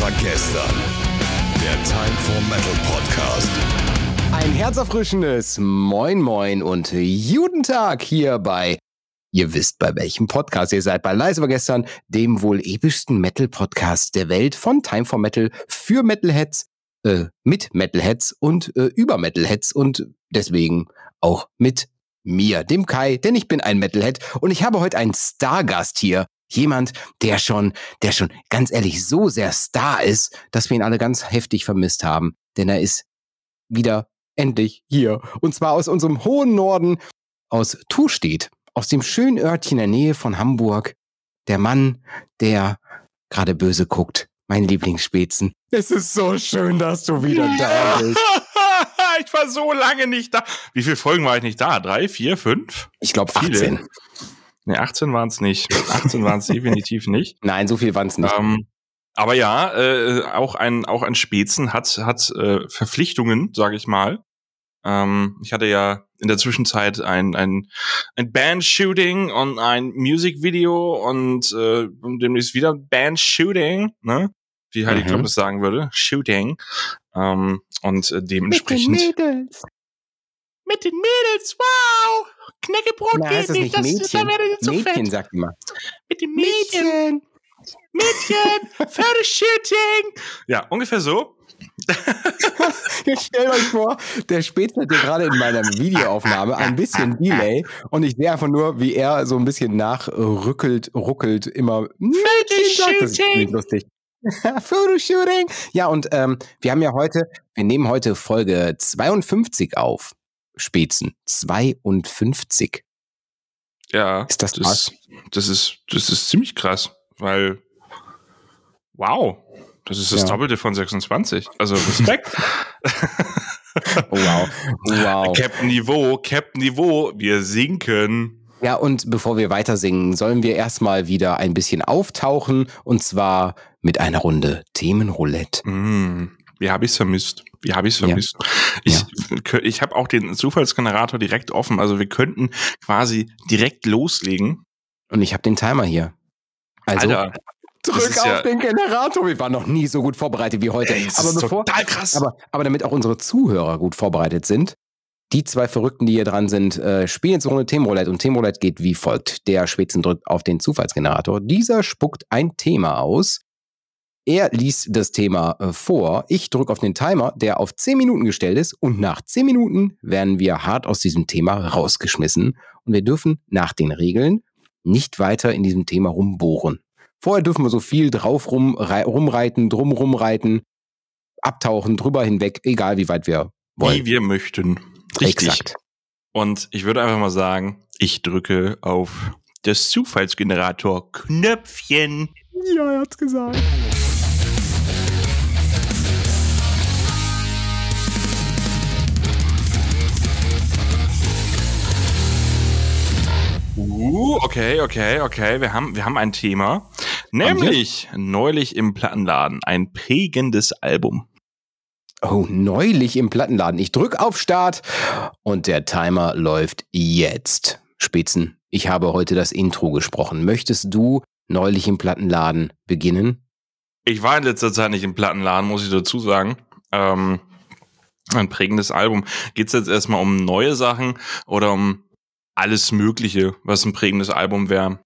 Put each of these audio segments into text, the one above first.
war gestern. Der Time for Metal Podcast. Ein herzerfrischendes Moin Moin und guten Tag hier bei, ihr wisst bei welchem Podcast ihr seid, bei Leise war gestern, dem wohl epischsten Metal-Podcast der Welt von Time for Metal für Metalheads, äh, mit Metalheads und äh, über Metalheads und deswegen auch mit mir, dem Kai, denn ich bin ein Metalhead und ich habe heute einen Stargast hier. Jemand, der schon, der schon ganz ehrlich so sehr Star ist, dass wir ihn alle ganz heftig vermisst haben. Denn er ist wieder endlich hier. Und zwar aus unserem hohen Norden, aus Tustedt, aus dem schönen Örtchen in der Nähe von Hamburg. Der Mann, der gerade böse guckt. Mein Lieblingsspätzen. Es ist so schön, dass du wieder da bist. ich war so lange nicht da. Wie viele Folgen war ich nicht da? Drei, vier, fünf? Ich glaube Viele. 18. Ne, 18 waren es nicht. 18 waren es definitiv nicht. Nein, so viel waren es nicht. Ähm, aber ja, äh, auch ein auch ein Spätzen hat hat äh, Verpflichtungen, sage ich mal. Ähm, ich hatte ja in der Zwischenzeit ein ein ein Band-Shooting und ein Musikvideo und äh, und demnächst wieder ein Band-Shooting, ne? Wie Heidi Mhm. Klum es sagen würde, Shooting. Ähm, und äh, dementsprechend Mädels. Mit den Mädels, wow! Knäckebrot Na, heißt das nicht Mädchen? Mädchen, sagt immer. Mit den Mädchen. Mädchen, Pferdeshooting. Ja, ungefähr so. Jetzt stellt euch vor, der Spätzle hat ja gerade in meiner Videoaufnahme ein bisschen Delay und ich sehe einfach nur, wie er so ein bisschen nachrückelt, ruckelt, immer Mädchen. Das ist lustig. Fotoshooting. Ja, und ähm, wir haben ja heute, wir nehmen heute Folge 52 auf. Spätzen. 52. Ja, Ist das das, das ist das ist ziemlich krass, weil wow, das ist das Ja. Doppelte von 26. Also Respekt. Oh, wow. Wow. Captain Niveau, Captain Niveau, wir sinken. Ja, und bevor wir weiter singen, sollen wir erstmal wieder ein bisschen auftauchen und zwar mit einer Runde Themenroulette. Mm, wie habe ich's vermisst? Wie habe ich's Ja. vermisst? Ich, kö- ich habe auch den Zufallsgenerator direkt offen. Also wir könnten quasi direkt loslegen. Und ich habe den Timer hier. Also Alter, drück auf ja- den Generator. Wir waren noch nie so gut vorbereitet wie heute. ey, das aber, ist bevor, total krass. aber, aber damit auch unsere Zuhörer gut vorbereitet sind, die zwei Verrückten, die hier dran sind, äh, spielen jetzt eine Runde Themenroulette. Und Themenroulette geht wie folgt. Der Schwitzen drückt auf den Zufallsgenerator. Dieser spuckt ein Thema aus. Er liest das Thema äh, vor. Ich drücke auf den Timer, der auf 10 Minuten gestellt ist. Und nach 10 Minuten werden wir hart aus diesem Thema rausgeschmissen. Und wir dürfen nach den Regeln nicht weiter in diesem Thema rumbohren. Vorher dürfen wir so viel drauf rumrei rumreiten, drum rumreiten, abtauchen, drüber hinweg, egal wie weit wir wollen. wie wir möchten. Richtig. Exakt. Und ich würde einfach mal sagen, ich drücke auf das Zufallsgenerator Knöpfchen. Ja, er hat's gesagt. Okay, okay, okay. Wir haben, wir haben ein Thema. Nämlich neulich im Plattenladen ein prägendes Album. Oh, neulich im Plattenladen. Ich drück auf Start und der Timer läuft jetzt. Spitzen, ich habe heute das Intro gesprochen. Möchtest du neulich im Plattenladen beginnen? Ich war in letzter Zeit nicht im Plattenladen, muss ich dazu sagen. Ähm, ein prägendes Album. Geht es jetzt erstmal um neue Sachen oder um alles Mögliche, was ein prägendes Album wäre?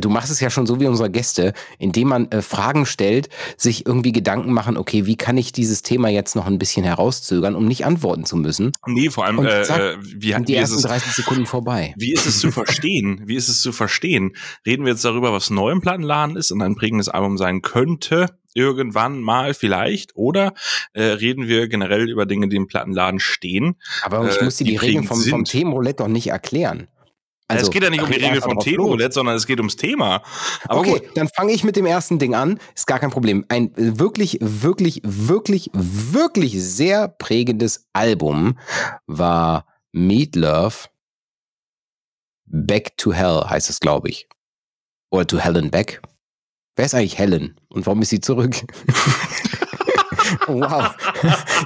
Du machst es ja schon so wie unsere Gäste, indem man äh, Fragen stellt, sich irgendwie Gedanken machen, okay, wie kann ich dieses Thema jetzt noch ein bisschen herauszögern, um nicht antworten zu müssen? Nee, vor allem, äh, zack, äh, wie, die wie, ist ersten es, 30 Sekunden vorbei. wie ist es zu verstehen? Wie ist es zu verstehen? Reden wir jetzt darüber, was neu im Plattenladen ist und ein prägendes Album sein könnte? Irgendwann mal vielleicht oder äh, reden wir generell über Dinge, die im Plattenladen stehen? Aber ich äh, muss dir die die Regeln vom, vom. Themenroulette doch nicht erklären. Also, es geht ja nicht um die einfach vom. Themenroulette, sondern es geht ums Thema. Aber okay, gut. dann fange ich mit dem ersten Ding an. Ist gar kein Problem. Ein wirklich, wirklich, wirklich, wirklich sehr prägendes Album war Meatloaf. Back to Hell heißt es, glaube ich. Oder to Hell and Back. Wer ist eigentlich Helen? Und warum ist sie zurück? wow.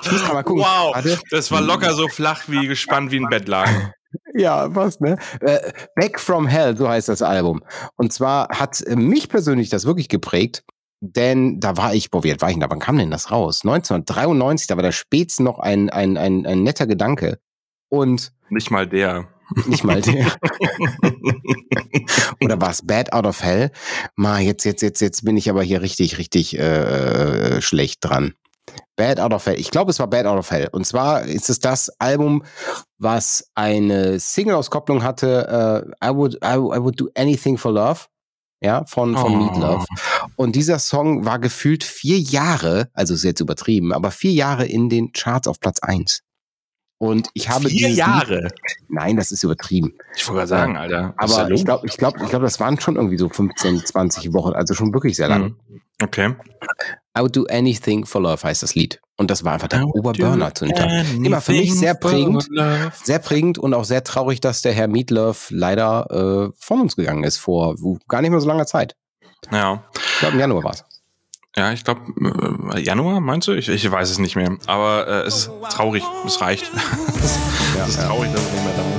Ich muss mal gucken. Wow, Warte. das war locker so flach wie gespannt wie ein Bettlaken. Ja, was, ne? Äh, Back from Hell, so heißt das Album. Und zwar hat äh, mich persönlich das wirklich geprägt. denn da war ich, boah, wie alt war ich denn da? Wann kam denn das raus? 1993, da war der Spätz noch ein, ein, ein, ein netter Gedanke. Und Nicht mal der. nicht mal der. Oder war es Bad Out of Hell? Ma, jetzt, jetzt, jetzt, jetzt bin ich aber hier richtig, richtig äh, schlecht dran. Bad Out of Hell. Ich glaube, es war Bad Out of Hell. Und zwar ist es das Album, was eine Single-Auskopplung hatte. Äh, I, would, I, I would do anything for love. Ja, von, von Oh. Meatloaf. Und dieser Song war gefühlt vier Jahre, also ist jetzt übertrieben, aber vier Jahre in den Charts auf Platz eins. Und ich habe Vier Jahre. Lied, nein, das ist übertrieben. Ich wollte gerade sagen, Alter. ist da Aber ich glaube, ich glaube, ich glaube, das waren schon irgendwie so 15, 20 Wochen, also schon wirklich sehr lang. Mhm. Okay. I would do anything for love heißt das Lied. Und das war einfach der Oberburner zu dem. Immer für mich sehr prägend, sehr prägend und auch sehr traurig, dass der Herr Meatloaf leider äh, von uns gegangen ist vor gar nicht mehr so langer Zeit. Ja. Ich glaube, im Januar war es. Ja, ich glaube, äh, Januar meinst du? Ich, ich weiß es nicht mehr. Aber äh, es ist traurig. Es reicht. es ist traurig, dass er nicht mehr da ist.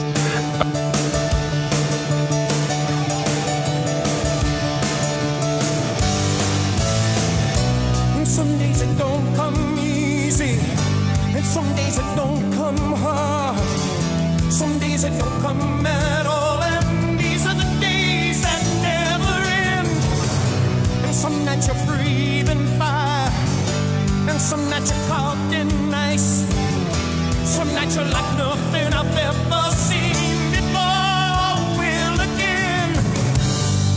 You're like nothing I've ever seen before. Will again.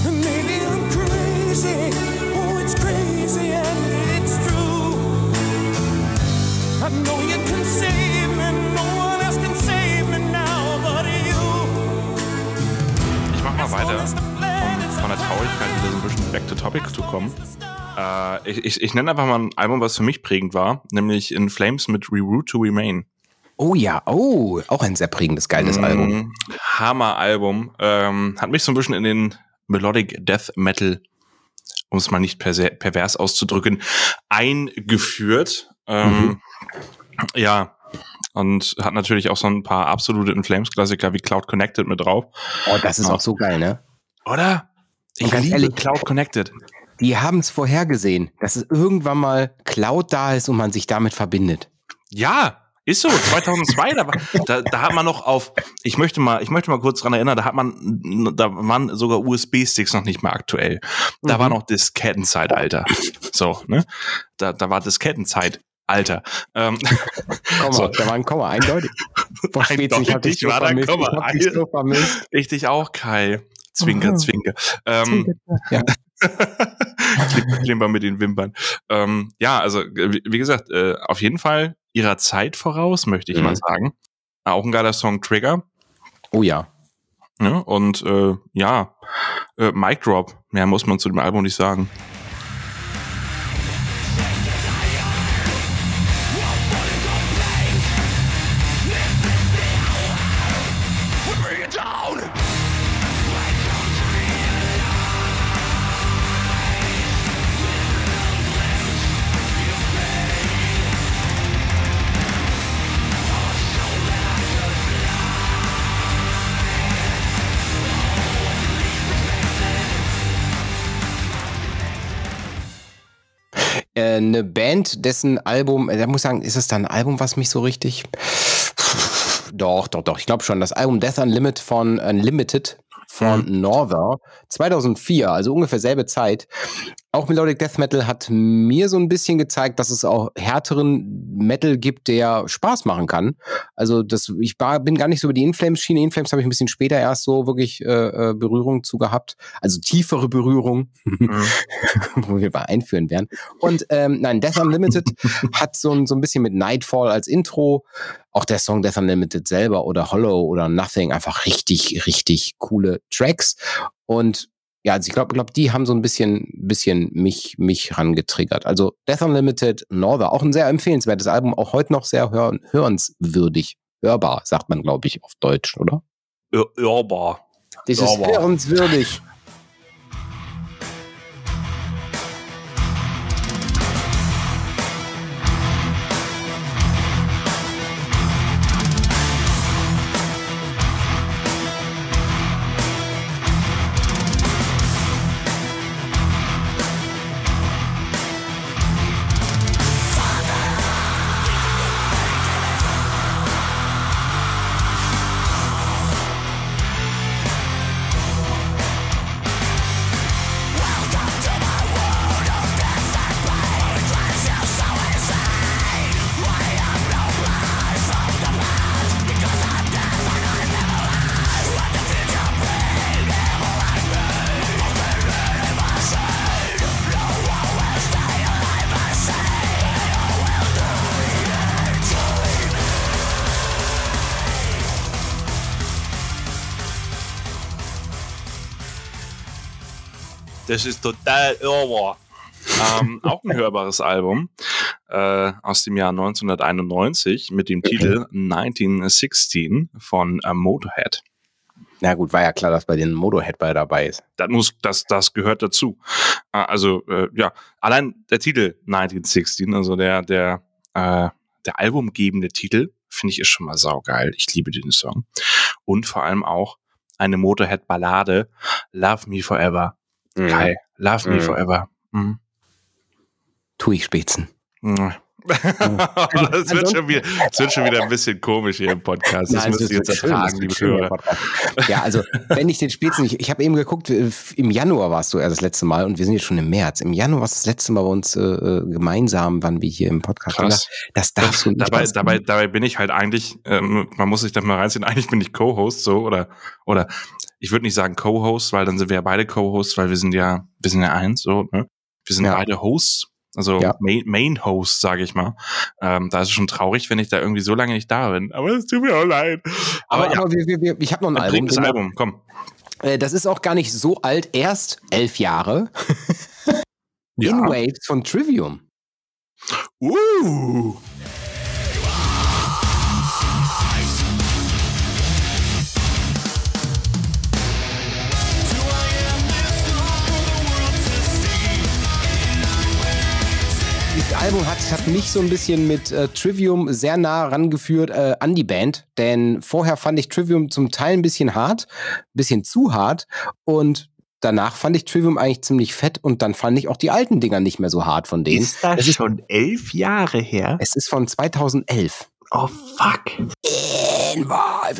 And maybe I'm crazy. Oh, it's crazy and it's true. I know you can save me. No one else can save me now but you. Ich mach mal weiter, um von der Traurigkeit wieder so ein bisschen back to topic zu kommen. Äh, ich, ich, ich nenne einfach mal ein Album, was für mich prägend war, nämlich In Flames mit Reroute to Remain. Oh ja, oh, auch ein sehr prägendes, geiles Album. Mhm. Hammer-Album. Ähm, hat mich so ein bisschen in den Melodic Death Metal, um es mal nicht pervers auszudrücken, eingeführt. Ähm, Ja. Und hat natürlich auch so ein paar absolute In Flames-Klassiker wie Cloud Connected mit drauf. Oh, das ist auch so geil, ne? Oder? Ich ganz liebe ehrlich- Cloud Connected. Die haben es vorhergesehen, dass es irgendwann mal Cloud da ist und man sich damit verbindet. Ja, ist so. 2002, da, war, da, da hat man noch auf, ich möchte mal, ich möchte mal kurz dran erinnern, da hat man, da waren sogar USB-Sticks noch nicht mehr aktuell. Da war noch Diskettenzeitalter. So, ne? Da, da war Diskettenzeit. Alter. Ähm, Komma, So. da war ein Komma, eindeutig. Boah, Spätzle, ich hab dich Eindeutig so war da ein. Komma. Ich so vermisst. ich dich auch, Kai. Zwinker, zwinker. Ähm, Ja. Klim- Klimper mit den Wimpern. Ähm, ja, also wie, wie gesagt, äh, auf jeden Fall ihrer Zeit voraus, möchte ich Mhm. mal sagen. Auch ein geiler Song Trigger. Oh ja. Ne? Und äh, ja, äh, Mic Drop. Mehr muss man zu dem Album nicht sagen. Eine Band, dessen Album, äh, da muss ich sagen, ist es dann ein Album, was mich so richtig. Doch, doch, doch. Ich glaube schon. Das Album Death Unlimited von Unlimited von Norther 2004, also ungefähr selbe Zeit. Auch Melodic Death Metal hat mir so ein bisschen gezeigt, dass es auch härteren Metal gibt, der Spaß machen kann. Also das, ich war, bin gar nicht so über die Inflames-Schiene. Inflames habe ich ein bisschen später erst so wirklich äh, äh, Berührung zu gehabt. Also tiefere Berührung, wo wir bei einführen werden. Und ähm, nein, Death Unlimited hat so ein, so ein bisschen mit Nightfall als Intro. Auch der Song Death Unlimited selber oder Hollow oder Nothing, einfach richtig, richtig coole Tracks. Und ja, also ich glaube, glaub, die haben so ein bisschen, bisschen mich, mich rangetriggert. Also Death Unlimited, Norther, auch ein sehr empfehlenswertes Album, auch heute noch sehr hör hörenswürdig. Hörbar, sagt man, glaube ich, auf Deutsch, oder? Hörbar. Das ist hörenswürdig. Das ist total irre. ähm, auch ein hörbares Album äh, aus dem Jahr 1991 mit dem Titel 1916 von äh, Motorhead. Na gut, war ja klar, dass bei den Motorhead bei dabei ist. Das muss, das, das gehört dazu. Äh, also äh, ja, allein der Titel 1916, also der der äh, der albumgebende Titel, finde ich ist schon mal saugeil. Ich liebe den Song und vor allem auch eine Motorhead-Ballade, Love Me Forever. Mhm. Geil, Love Me Mhm. Forever. Mhm. Tu ich Spätzen. Mhm. das, wird schon wieder, das wird schon wieder ein bisschen komisch hier im Podcast. Das Nein, müsst ihr jetzt ertragen, das liebe Hörer. Ja, also, wenn ich den Spätzen nicht, ich habe eben geguckt, äh, im Januar warst du ja das letzte Mal und wir sind jetzt schon im März. Im Januar war es das letzte Mal bei uns äh, äh, gemeinsam, wann wir hier im Podcast waren. Krass. Das darfst du nicht. dabei, dabei, dabei bin ich halt eigentlich, ähm, man muss sich da mal reinziehen, eigentlich bin ich Co-Host so oder oder ich würde nicht sagen Co-Host, weil dann sind wir ja beide Co-Hosts, weil wir sind ja, wir sind ja eins, so, ne? Wir sind Ja. beide Hosts, also Ja. Main, Main Host, sage ich mal. Ähm, da ist es schon traurig, wenn ich da irgendwie so lange nicht da bin. Aber es tut mir auch leid. aber, Aber, ja, aber wir, wir, wir, ich habe noch ein ein Album. das Album, komm. Äh, das ist auch gar nicht so alt, erst elf Jahre. Ja. In Waves von Trivium. Uh. Album hat, hat mich so ein bisschen mit äh, Trivium sehr nah rangeführt äh, an die Band, denn vorher fand ich Trivium zum Teil ein bisschen hart, ein bisschen zu hart und danach fand ich Trivium eigentlich ziemlich fett und dann fand ich auch die alten Dinger nicht mehr so hart von denen. Ist das Es ist- schon elf Jahre her? Es ist von 2011. Oh fuck.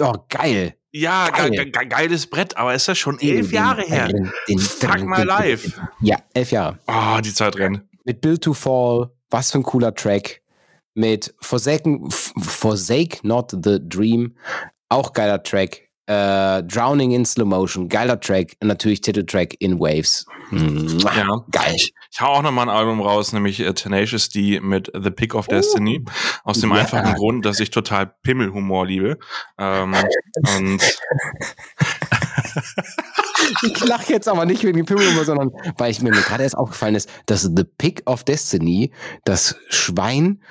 Oh, geil. Ja, Geil. ge ge geiles Brett, aber ist das schon elf Den- Jahre her? Den, den, Fuck den- life. Ja, elf Jahre. Oh, die Zeit rennt. mit Build to Fall, was für ein cooler Track. Mit Forsaken, Forsake Not the Dream, auch geiler Track. Äh, Drowning in Slow Motion, geiler Track. Und natürlich Titeltrack in Waves. Mua, Ja. Geil. Ich hau auch noch mal ein Album raus, nämlich äh, Tenacious D mit The Pick of Destiny. Aus dem Ja. einfachen Grund, dass ich total Pimmelhumor liebe. Ähm, und Ich lache jetzt aber nicht wegen dem Pimmelnummer, sondern weil ich mir gerade erst aufgefallen ist, dass The Pick of Destiny, das Schwein,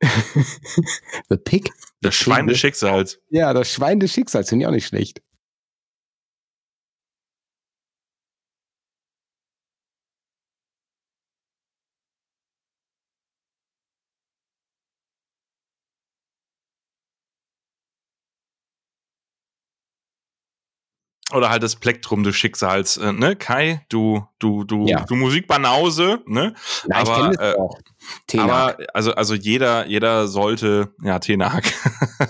The Pick, das Schwein des Schicksals. ja, das Schwein des Schicksals, finde ich auch nicht schlecht. Oder halt das Plektrum des Schicksals, äh, ne? Kai, du, du, du, Ja. du Musikbanause, ne? Ja, ich Aber, das äh, auch. Aber also, also jeder, jeder sollte, ja, Tenak,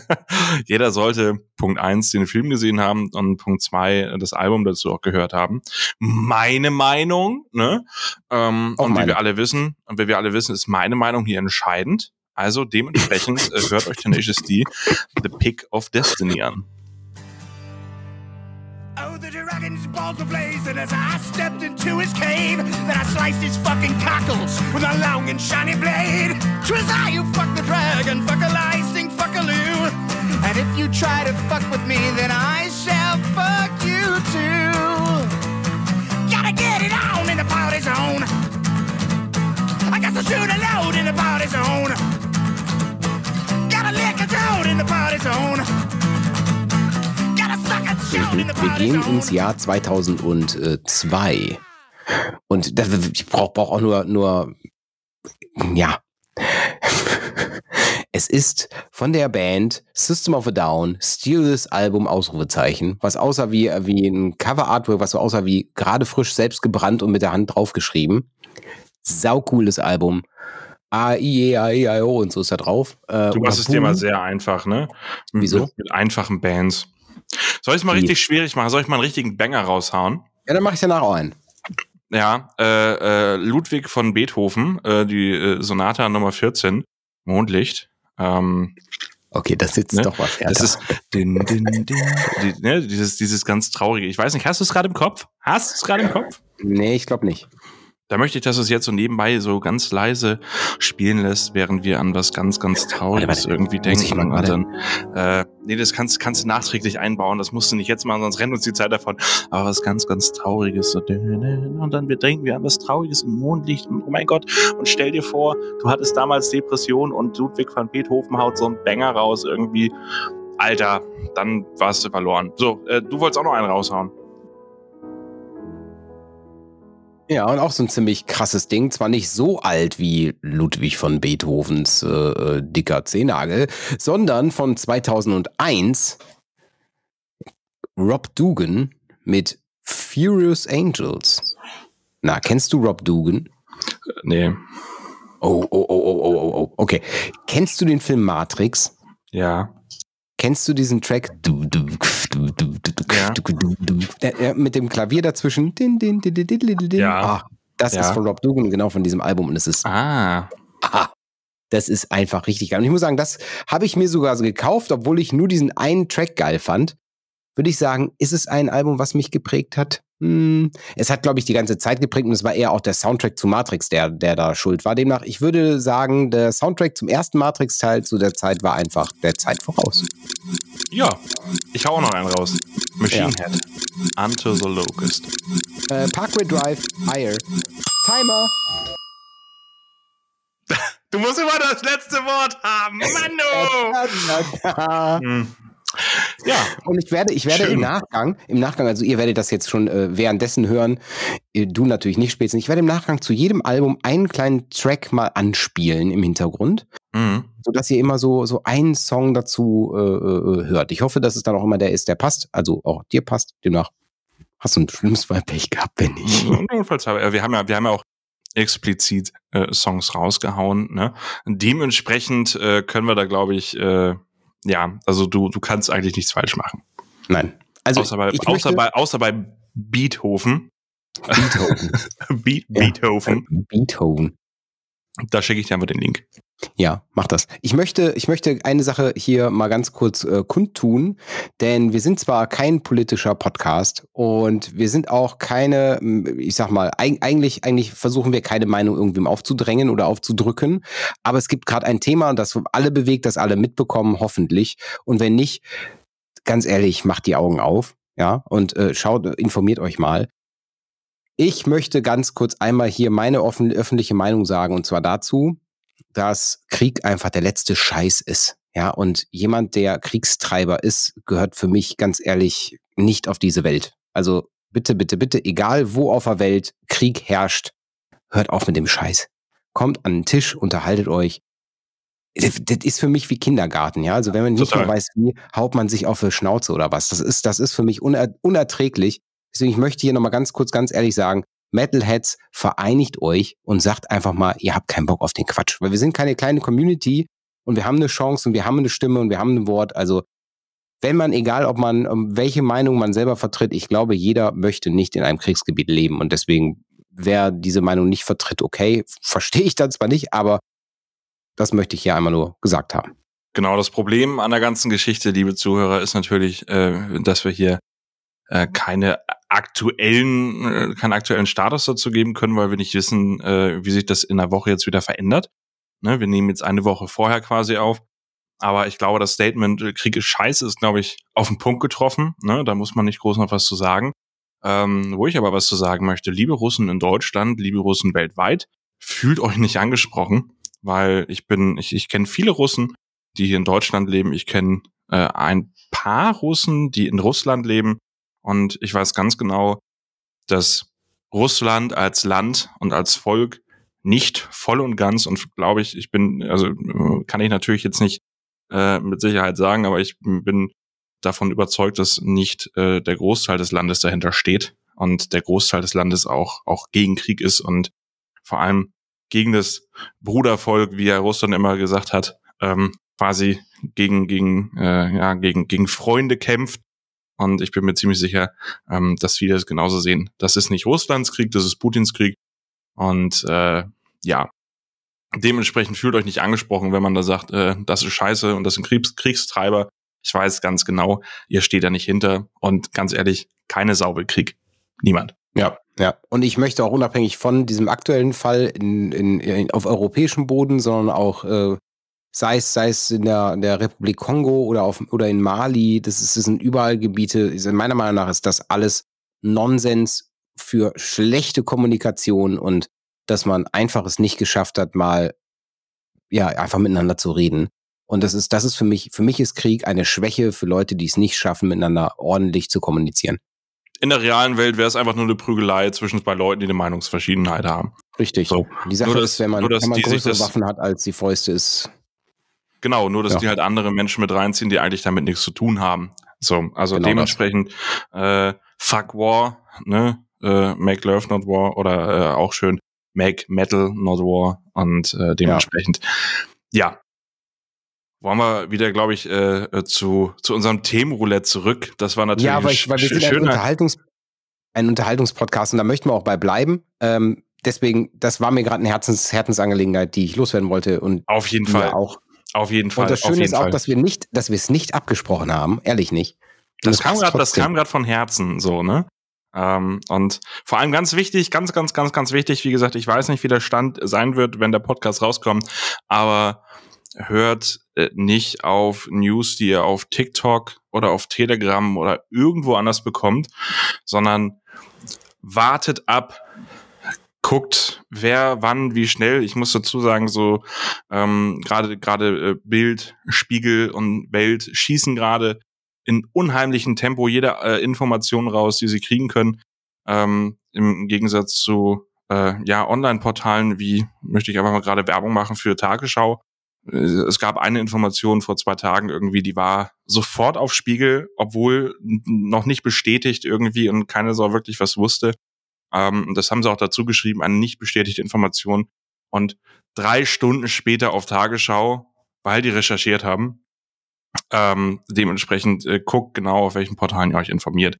jeder sollte Punkt eins den Film gesehen haben und Punkt zwei das Album dazu auch gehört haben. Meine Meinung, ne? Ähm, Auch und wie meine. wir alle wissen, und wie wir alle wissen, ist meine Meinung hier entscheidend. Also dementsprechend äh, hört euch Tenacious D The Pick of Destiny an. The dragon's balls were blazing as I stepped into his cave. Then I sliced his fucking cockles with a long and shiny blade. 'Twas I who fucked the dragon, fuck a licing, fuck a loo. And if you try to fuck with me, then I shall fuck you too. Gotta get it on in the party zone. I got to shoot a load in the party zone. Gotta lick a toad in the party zone. Wir gehen ins Jahr 2002. Und das, ich brauche brauch auch nur, nur, ja. Es ist von der Band System of a Down, Steal This Album, Ausrufezeichen, was aussah wie, wie ein Cover-Artwork, was so aussah wie gerade frisch selbst gebrannt und mit der Hand draufgeschrieben. Saucooles Album. A, I, E, A, E, I, O und so ist da drauf. Äh, Du machst es dir mal sehr einfach, ne? Wieso? Mit, mit einfachen Bands. Soll ich es mal Wie? richtig schwierig machen? Soll ich mal einen richtigen Banger raushauen? Ja, dann mache ich danach auch einen. Ja, äh, äh, Ludwig von Beethoven, äh, die äh, Sonata Nummer 14, Mondlicht. Ähm, Okay, das sitzt Ne? doch was härter. das ist din, din, din, die, ne, dieses, dieses ganz traurige. Ich weiß nicht, hast du es gerade im Kopf? Hast du es gerade im Kopf? nee, ich glaube nicht. Da möchte ich, dass es jetzt so nebenbei so ganz leise spielen lässt, während wir an was ganz, ganz Trauriges Warte, warte. irgendwie denken. mal dann, äh, nee, das kannst, kannst du nachträglich einbauen. Das musst du nicht jetzt machen, sonst rennt uns die Zeit davon. Aber was ganz, ganz Trauriges. So, und dann wir denken wir an was Trauriges im Mondlicht. Und oh mein Gott. Und stell dir vor, du hattest damals Depression und Ludwig van Beethoven haut so einen Banger raus irgendwie. Alter, dann warst du verloren. So, äh, du wolltest auch noch einen raushauen. Ja, und auch so ein ziemlich krasses Ding. Zwar nicht so alt wie Ludwig von Beethovens äh, äh, dicker Zehnagel, sondern von 2001 Rob Dugan mit Furious Angels. Na, kennst du Rob Dugan? Nee, Oh, oh, oh, oh, oh, oh, oh. Okay. Kennst du den Film Matrix? ja. Kennst du diesen Track? Ja. mit dem Klavier dazwischen. Ja. Ah, das Ja. ist von Rob Dugan, genau von diesem Album. Und es ist Ah, Aha. Das ist einfach richtig geil. Und ich muss sagen, das habe ich mir sogar so gekauft, obwohl ich nur diesen einen Track geil fand. Würde ich sagen, ist es ein Album, was mich geprägt hat? Hm. Es hat, glaube ich, die ganze Zeit geprägt und es war eher auch der Soundtrack zu Matrix, der, der da schuld war. Demnach, ich würde sagen, der Soundtrack zum ersten Matrix-Teil zu der Zeit war einfach der Zeit voraus. ja. Ich hau auch noch einen raus. Machine Ja. Head. Unto the Locust. Äh, Parkway Drive, Higher. Timer. Du musst immer das letzte Wort haben. Mano! Hm. Ja, Und ich werde, ich werde Schön. im Nachgang, im Nachgang, also ihr werdet das jetzt schon äh, währenddessen hören, äh, du natürlich nicht spätestens, ich werde im Nachgang zu jedem Album einen kleinen Track mal anspielen im Hintergrund, Mhm. sodass ihr immer so, so einen Song dazu äh, äh, hört. Ich hoffe, dass es dann auch immer der ist, der passt, also auch dir passt. Demnach hast du ein schlimmes Mal Pech gehabt, wenn nicht. Wir haben ja, wir haben ja auch explizit äh, Songs rausgehauen. Ne? Dementsprechend äh, können wir da, glaube ich, äh, ja, also du, du kannst eigentlich nichts falsch machen. Nein. Also außer, bei, außer, bei, außer bei Beethoven. Beethoven. Be Ja. Beethoven. Beethoven. Da schicke ich dir einfach den Link. Ja, mach das. Ich möchte, ich möchte eine Sache hier mal ganz kurz äh, kundtun, denn wir sind zwar kein politischer Podcast und wir sind auch keine, ich sag mal, eig eigentlich, eigentlich versuchen wir keine Meinung irgendwem aufzudrängen oder aufzudrücken, aber es gibt gerade ein Thema, das alle bewegt, das alle mitbekommen, hoffentlich. Und wenn nicht, ganz ehrlich, macht die Augen auf, ja, und äh, schaut, informiert euch mal. Ich möchte ganz kurz einmal hier meine offen, öffentliche Meinung sagen, und zwar dazu, dass Krieg einfach der letzte Scheiß ist. Ja, und jemand, der Kriegstreiber ist, gehört für mich ganz ehrlich nicht auf diese Welt. Also bitte, bitte, bitte, egal wo auf der Welt Krieg herrscht, hört auf mit dem Scheiß. Kommt an den Tisch, unterhaltet euch. Das, das ist für mich wie Kindergarten, ja. Also wenn man nicht Total. mehr weiß, wie haut man sich auf die Schnauze oder was. Das ist, das ist für mich uner unerträglich. Deswegen ich möchte hier nochmal ganz kurz, ganz ehrlich sagen, Metalheads, vereinigt euch und sagt einfach mal, ihr habt keinen Bock auf den Quatsch. Weil wir sind keine kleine Community und wir haben eine Chance und wir haben eine Stimme und wir haben ein Wort. Also wenn man, egal ob man, um welche Meinung man selber vertritt, ich glaube, jeder möchte nicht in einem Kriegsgebiet leben. Und deswegen, wer diese Meinung nicht vertritt, okay, verstehe ich dann zwar nicht, aber das möchte ich hier einmal nur gesagt haben. Genau, das Problem an der ganzen Geschichte, liebe Zuhörer, ist natürlich, äh, dass wir hier äh, keine aktuellen, äh, keinen aktuellen Status dazu geben können, weil wir nicht wissen, äh, wie sich das in der Woche jetzt wieder verändert. Ne, wir nehmen jetzt eine Woche vorher quasi auf. Aber ich glaube, das Statement äh, Krieg ist scheiße ist, glaube ich, auf den Punkt getroffen. Ne, da muss man nicht groß noch was zu sagen. Ähm, wo ich aber was zu sagen möchte, liebe Russen in Deutschland, liebe Russen weltweit, fühlt euch nicht angesprochen, weil ich bin, ich, ich kenne viele Russen, die hier in Deutschland leben. Ich kenne äh, ein paar Russen, die in Russland leben. Und ich weiß ganz genau, dass Russland als Land und als Volk nicht voll und ganz und glaube ich, ich bin, also äh, kann ich natürlich jetzt nicht äh, mit Sicherheit sagen, aber ich bin davon überzeugt, dass nicht äh, der Großteil des Landes dahinter steht und der Großteil des Landes auch, auch gegen Krieg ist und vor allem gegen das Brudervolk, wie er Russland immer gesagt hat, ähm, quasi gegen, gegen, äh, ja, gegen, gegen Freunde kämpft. Und ich bin mir ziemlich sicher, ähm, dass viele es genauso sehen. Das ist nicht Russlands Krieg, das ist Putins Krieg. Und äh, ja, dementsprechend fühlt euch nicht angesprochen, wenn man da sagt, äh, das ist scheiße und das sind Kriegs Kriegstreiber. Ich weiß ganz genau, ihr steht da nicht hinter. Und ganz ehrlich, keine Sau will Krieg. Niemand. Ja, Ja, und ich möchte auch unabhängig von diesem aktuellen Fall in, in, in, auf europäischem Boden, sondern auch, äh, sei, es, sei es in der, in der Republik Kongo oder, auf, oder in Mali, das, ist, das sind überall Gebiete, meiner Meinung nach ist das alles Nonsens für schlechte Kommunikation und dass man einfach es nicht geschafft hat, mal ja, einfach miteinander zu reden. Und das ist, das ist für mich, für mich ist Krieg eine Schwäche für Leute, die es nicht schaffen, miteinander ordentlich zu kommunizieren in der realen Welt wäre es einfach nur eine Prügelei zwischen zwei Leuten, die eine Meinungsverschiedenheit haben. Richtig. So. Die Sache nur, ist, wenn man, wenn man größere Waffen hat als die Fäuste, ist. Genau, nur dass ja. die halt andere Menschen mit reinziehen, die eigentlich damit nichts zu tun haben. So, also genau dementsprechend äh, Fuck War, ne? Äh, make Love Not War oder äh, auch schön Make Metal Not War und äh, dementsprechend ja. ja, wollen wir wieder, glaube ich, äh, äh, zu, zu unserem Themenroulette zurück. Das war natürlich Ja, aber ich, weil wir sind ein, Unterhaltungs ein Unterhaltungspodcast und da möchten wir auch bei bleiben. Ähm, deswegen, das war mir gerade eine Herzens Herzensangelegenheit, die ich loswerden wollte. Und auf jeden Fall auch. Auf jeden Fall. Und das Schöne ist auch, Fall. dass wir nicht, dass wir es nicht abgesprochen haben, ehrlich nicht. Und das, kam grad, das kam gerade von Herzen, so ne. Ähm, und vor allem ganz wichtig, ganz, ganz, ganz, ganz wichtig. Wie gesagt, ich weiß nicht, wie der Stand sein wird, wenn der Podcast rauskommt, aber hört äh, nicht auf News, die ihr auf TikTok oder auf Telegram oder irgendwo anders bekommt, sondern wartet ab, guckt, wer, wann, wie schnell. Ich muss dazu sagen, so ähm, gerade gerade äh, Bild, Spiegel und Welt schießen gerade in unheimlichem Tempo jede äh, Information raus, die sie kriegen können. Ähm, Im Gegensatz zu äh, ja Online-Portalen wie möchte ich einfach mal gerade Werbung machen für Tagesschau es gab eine Information vor zwei Tagen irgendwie, die war sofort auf Spiegel, obwohl noch nicht bestätigt irgendwie und keine Sau wirklich was wusste. Ähm, das haben sie auch dazu geschrieben, eine nicht bestätigte Information. Und drei Stunden später auf Tagesschau, weil die recherchiert haben, ähm, dementsprechend äh, guckt genau, auf welchen Portalen ihr euch informiert.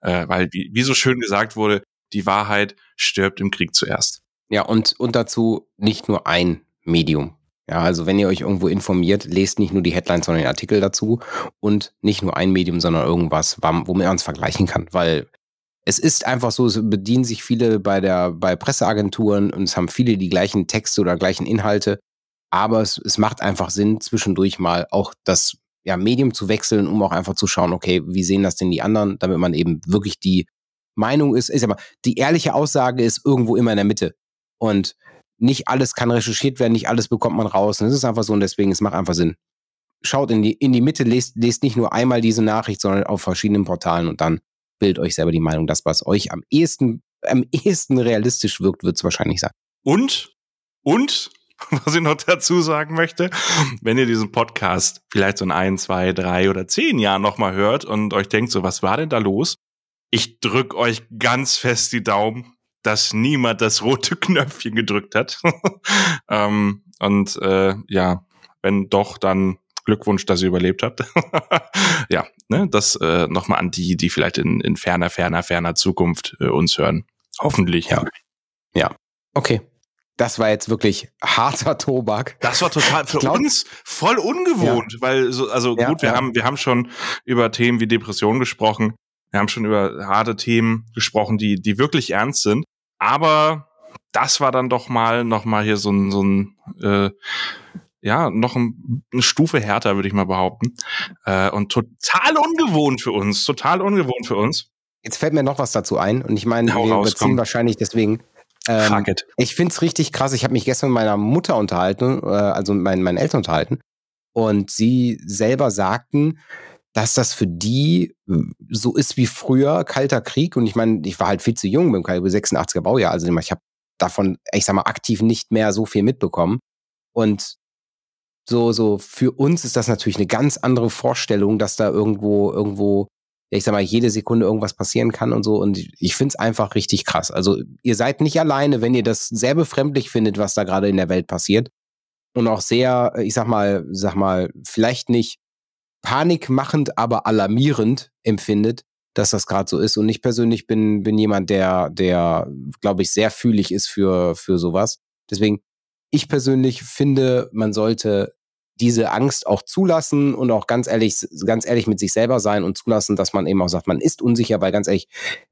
Äh, weil, wie, wie so schön gesagt wurde, die Wahrheit stirbt im Krieg zuerst. Ja, und, und dazu nicht nur ein Medium. Ja, also wenn ihr euch irgendwo informiert, lest nicht nur die Headlines, sondern den Artikel dazu und nicht nur ein Medium, sondern irgendwas, womit man es vergleichen kann, weil es ist einfach so, es bedienen sich viele bei der, bei Presseagenturen und es haben viele die gleichen Texte oder gleichen Inhalte, aber es, es macht einfach Sinn, zwischendurch mal auch das ja, Medium zu wechseln, um auch einfach zu schauen, okay, wie sehen das denn die anderen, damit man eben wirklich die Meinung ist, ist aber die ehrliche Aussage ist irgendwo immer in der Mitte. Und nicht alles kann recherchiert werden, nicht alles bekommt man raus. Und es ist einfach so und deswegen, es macht einfach Sinn. Schaut in die, in die Mitte, lest, lest nicht nur einmal diese Nachricht, sondern auf verschiedenen Portalen und dann bildet euch selber die Meinung. Das, was euch am ehesten, am ehesten realistisch wirkt, wird es wahrscheinlich sein. Und, und, was ich noch dazu sagen möchte, wenn ihr diesen Podcast vielleicht so in ein, zwei, drei oder zehn Jahren nochmal hört und euch denkt, so, was war denn da los? Ich drück euch ganz fest die Daumen, dass niemand das rote Knöpfchen gedrückt hat. ähm, und äh, ja, wenn doch, dann Glückwunsch, dass ihr überlebt habt. ja, ne, das äh, nochmal an die, die vielleicht in, in ferner, ferner, ferner Zukunft äh, uns hören. Hoffentlich. Ja. Ja. Okay. Das war jetzt wirklich harter Tobak. Das war total für glaub, uns voll ungewohnt, ja. weil so, also ja, gut, wir ja. haben, wir haben schon über Themen wie Depression gesprochen. Wir haben schon über harte Themen gesprochen, die, die wirklich ernst sind. Aber das war dann doch mal noch mal hier so ein, so ein äh, ja, noch ein, eine Stufe härter, würde ich mal behaupten. Äh, und total ungewohnt für uns, total ungewohnt für uns. Jetzt fällt mir noch was dazu ein. Und ich meine, Hau wir raus, beziehen komm. wahrscheinlich deswegen. Ähm, Fuck it. Ich find's richtig krass. Ich habe mich gestern mit meiner Mutter unterhalten, äh, also mit meinen, meinen Eltern unterhalten. Und sie selber sagten, dass das für die äh, so ist wie früher, Kalter Krieg. Und ich meine, ich war halt viel zu jung beim Kaliber 86er Baujahr. Also ich habe davon, ich sag mal, aktiv nicht mehr so viel mitbekommen. Und so, so für uns ist das natürlich eine ganz andere Vorstellung, dass da irgendwo, irgendwo, ich sag mal, jede Sekunde irgendwas passieren kann und so. Und ich finde es einfach richtig krass. Also ihr seid nicht alleine, wenn ihr das sehr befremdlich findet, was da gerade in der Welt passiert. Und auch sehr, ich sag mal, sag mal, vielleicht nicht panikmachend, aber alarmierend empfindet, dass das gerade so ist. Und ich persönlich bin, bin jemand, der, der, glaube ich, sehr fühlig ist für, für sowas. Deswegen, ich persönlich finde, man sollte diese Angst auch zulassen und auch ganz ehrlich, ganz ehrlich mit sich selber sein und zulassen, dass man eben auch sagt, man ist unsicher, weil ganz ehrlich,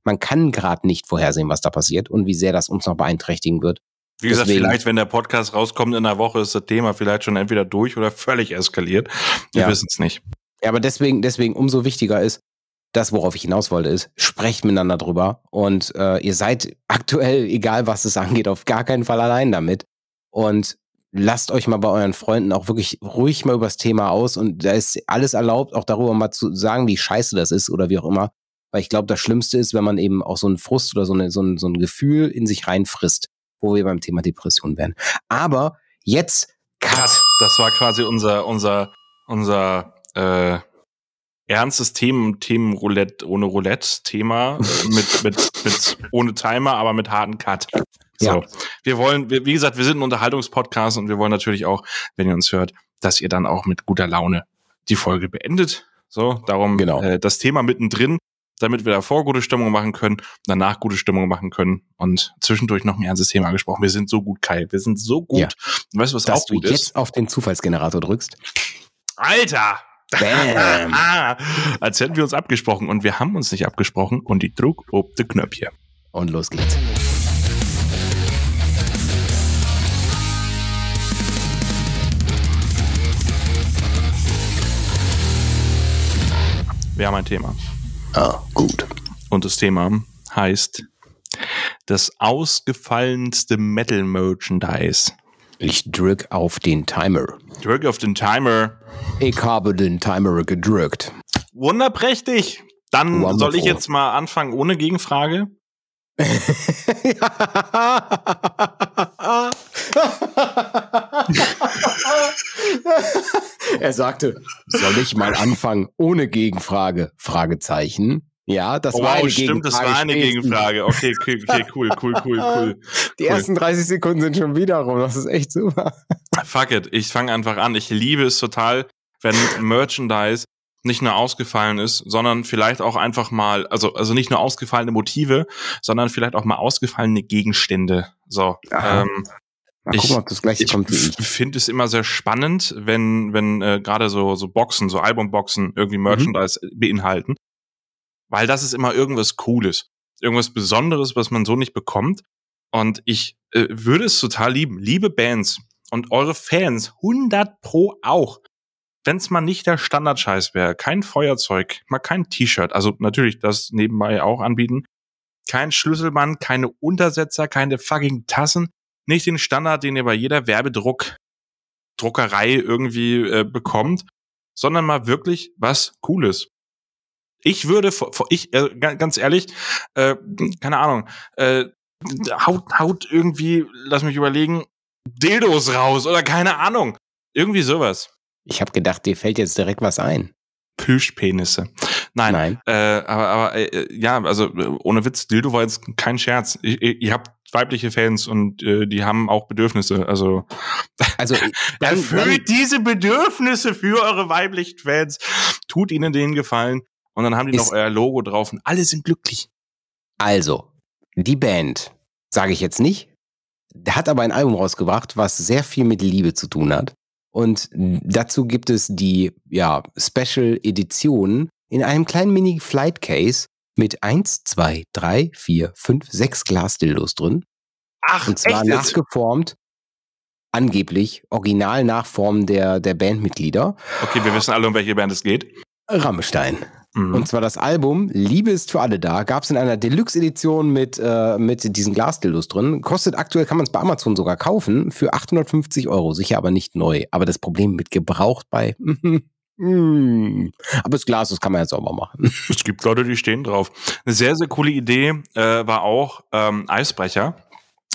man kann gerade nicht vorhersehen, was da passiert und wie sehr das uns noch beeinträchtigen wird. Wie gesagt, Deswegen- vielleicht, wenn der Podcast rauskommt in einer Woche, ist das Thema vielleicht schon entweder durch oder völlig eskaliert. Wir Ja. wissen es nicht. Ja, aber deswegen, deswegen umso wichtiger ist, das, worauf ich hinaus wollte, ist, sprecht miteinander drüber und äh, ihr seid aktuell, egal was es angeht, auf gar keinen Fall allein damit. Und lasst euch mal bei euren Freunden auch wirklich ruhig mal über das Thema aus und da ist alles erlaubt, auch darüber mal zu sagen, wie scheiße das ist oder wie auch immer. Weil ich glaube, das Schlimmste ist, wenn man eben auch so einen Frust oder so, eine, so, ein, so ein Gefühl in sich reinfrisst, wo wir beim Thema Depression wären. Aber jetzt Cut. Das war quasi unser, unser, unser äh, ernstes Themen, Themenroulette ohne Roulette-Thema äh, mit, mit, mit ohne Timer, aber mit harten Cut. So. Ja. Wir wollen, wie gesagt, wir sind ein Unterhaltungspodcast und wir wollen natürlich auch, wenn ihr uns hört, dass ihr dann auch mit guter Laune die Folge beendet. So, darum Genau. äh, das Thema mittendrin, damit wir davor gute Stimmung machen können, danach gute Stimmung machen können und zwischendurch noch ein ernstes Thema gesprochen. Wir sind so gut, Kai. Wir sind so gut. Ja. Und weißt du, was dass auch du gut jetzt ist? auf den Zufallsgenerator drückst. Alter! Bam. Als hätten wir uns abgesprochen und wir haben uns nicht abgesprochen und die Druck ob de Knöpfchen. Und los geht's. Wir haben ein Thema. Ah, gut. Und das Thema heißt das ausgefallenste Metal Merchandise. Ich drück auf den Timer. Drück auf den Timer. Ich habe den Timer gedrückt. Wunderprächtig. Dann Wonderful. soll ich jetzt mal anfangen ohne Gegenfrage. er sagte, soll ich mal anfangen ohne Gegenfrage? Fragezeichen. Ja, das Oh, war eine stimmt, das war eine. Gegenfrage. Okay, okay, okay, cool, cool, cool, cool. Die Cool. ersten 30 Sekunden sind schon wieder rum. Das ist echt super. Fuck it, ich fange einfach an. Ich liebe es total, wenn Merchandise nicht nur ausgefallen ist, sondern vielleicht auch einfach mal, also, also nicht nur ausgefallene Motive, sondern vielleicht auch mal ausgefallene Gegenstände. So. Ähm, Mal Ich- gucken, ob das gleiche ich kommt ich. finde es immer sehr spannend, wenn, wenn äh, gerade so, so Boxen, so Albumboxen irgendwie Merchandise beinhalten. Weil das ist immer irgendwas Cooles. Irgendwas Besonderes, was man so nicht bekommt. Und ich äh, würde es total lieben. Liebe Bands und eure Fans, 100 pro auch. Wenn es mal nicht der Standardscheiß wäre, kein Feuerzeug, mal kein T-Shirt, also natürlich das nebenbei auch anbieten, kein Schlüsselband, keine Untersetzer, keine fucking Tassen, nicht den Standard, den ihr bei jeder Werbedruck Druckerei irgendwie äh, bekommt, sondern mal wirklich was Cooles. Ich würde, ich äh, ga- ganz ehrlich, äh, keine Ahnung, äh, haut, haut irgendwie, lass mich überlegen, Dildos raus oder keine Ahnung, irgendwie sowas. Ich habe gedacht, dir fällt jetzt direkt was ein. Plüschpenisse. Nein, Nein. Äh, aber aber äh, ja, also äh, ohne Witz, Dildo war jetzt kein Scherz. Ihr, ihr ihr habt weibliche Fans und äh, die haben auch Bedürfnisse. Also Also dann, dann, erfüllt diese Bedürfnisse für eure weiblichen Fans. Tut ihnen den Gefallen. Und dann haben die noch euer Logo drauf und alle sind glücklich. also die Band, sage ich jetzt nicht, hat aber ein Album rausgebracht, was sehr viel mit Liebe zu tun hat. Und dazu gibt es die ja, Special Edition in einem kleinen Mini Flight Case mit 1, 2, 3, 4, 5, 6 Glasdildos drin. Ach, Und zwar nachgeformt, angeblich Original-Nachformen der, der Bandmitglieder. Okay, wir wissen alle, um welche Band es geht. Rammstein. Mhm. Und zwar das Album Liebe ist für alle da. Gab es in einer Deluxe-Edition mit, äh, mit diesen Glasdildos drin. Kostet aktuell, kann man es bei Amazon sogar kaufen, für 850 Euro. Sicher aber nicht neu. Aber das Problem mit gebraucht bei. mm, aber das Glas, das kann man ja sauber machen. Es gibt Leute, die stehen drauf. Eine sehr, sehr coole Idee äh, war auch ähm, Eisbrecher.